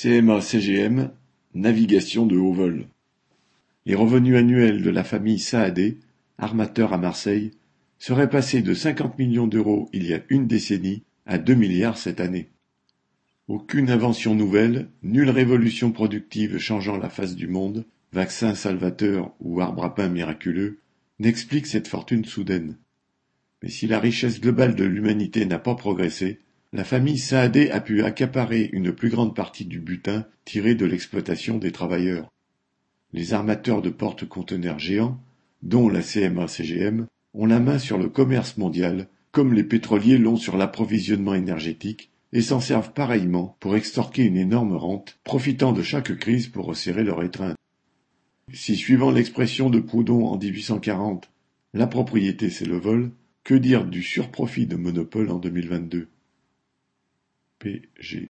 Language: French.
CMA-CGM, navigation de haut vol. Les revenus annuels de la famille Saadé, armateur à Marseille, seraient passés de 50 millions d'euros il y a une décennie à 2 milliards cette année. Aucune invention nouvelle, nulle révolution productive changeant la face du monde, vaccin salvateur ou arbre à pain miraculeux, n'explique cette fortune soudaine. Mais si la richesse globale de l'humanité n'a pas progressé, la famille Saadé a pu accaparer une plus grande partie du butin tiré de l'exploitation des travailleurs. Les armateurs de porte-conteneurs géants, dont la CMA-CGM, ont la main sur le commerce mondial, comme les pétroliers l'ont sur l'approvisionnement énergétique, et s'en servent pareillement pour extorquer une énorme rente, profitant de chaque crise pour resserrer leur étreinte. Si, suivant l'expression de Proudhon en 1840, la propriété c'est le vol, que dire du surprofit de monopole en 2022 P.G.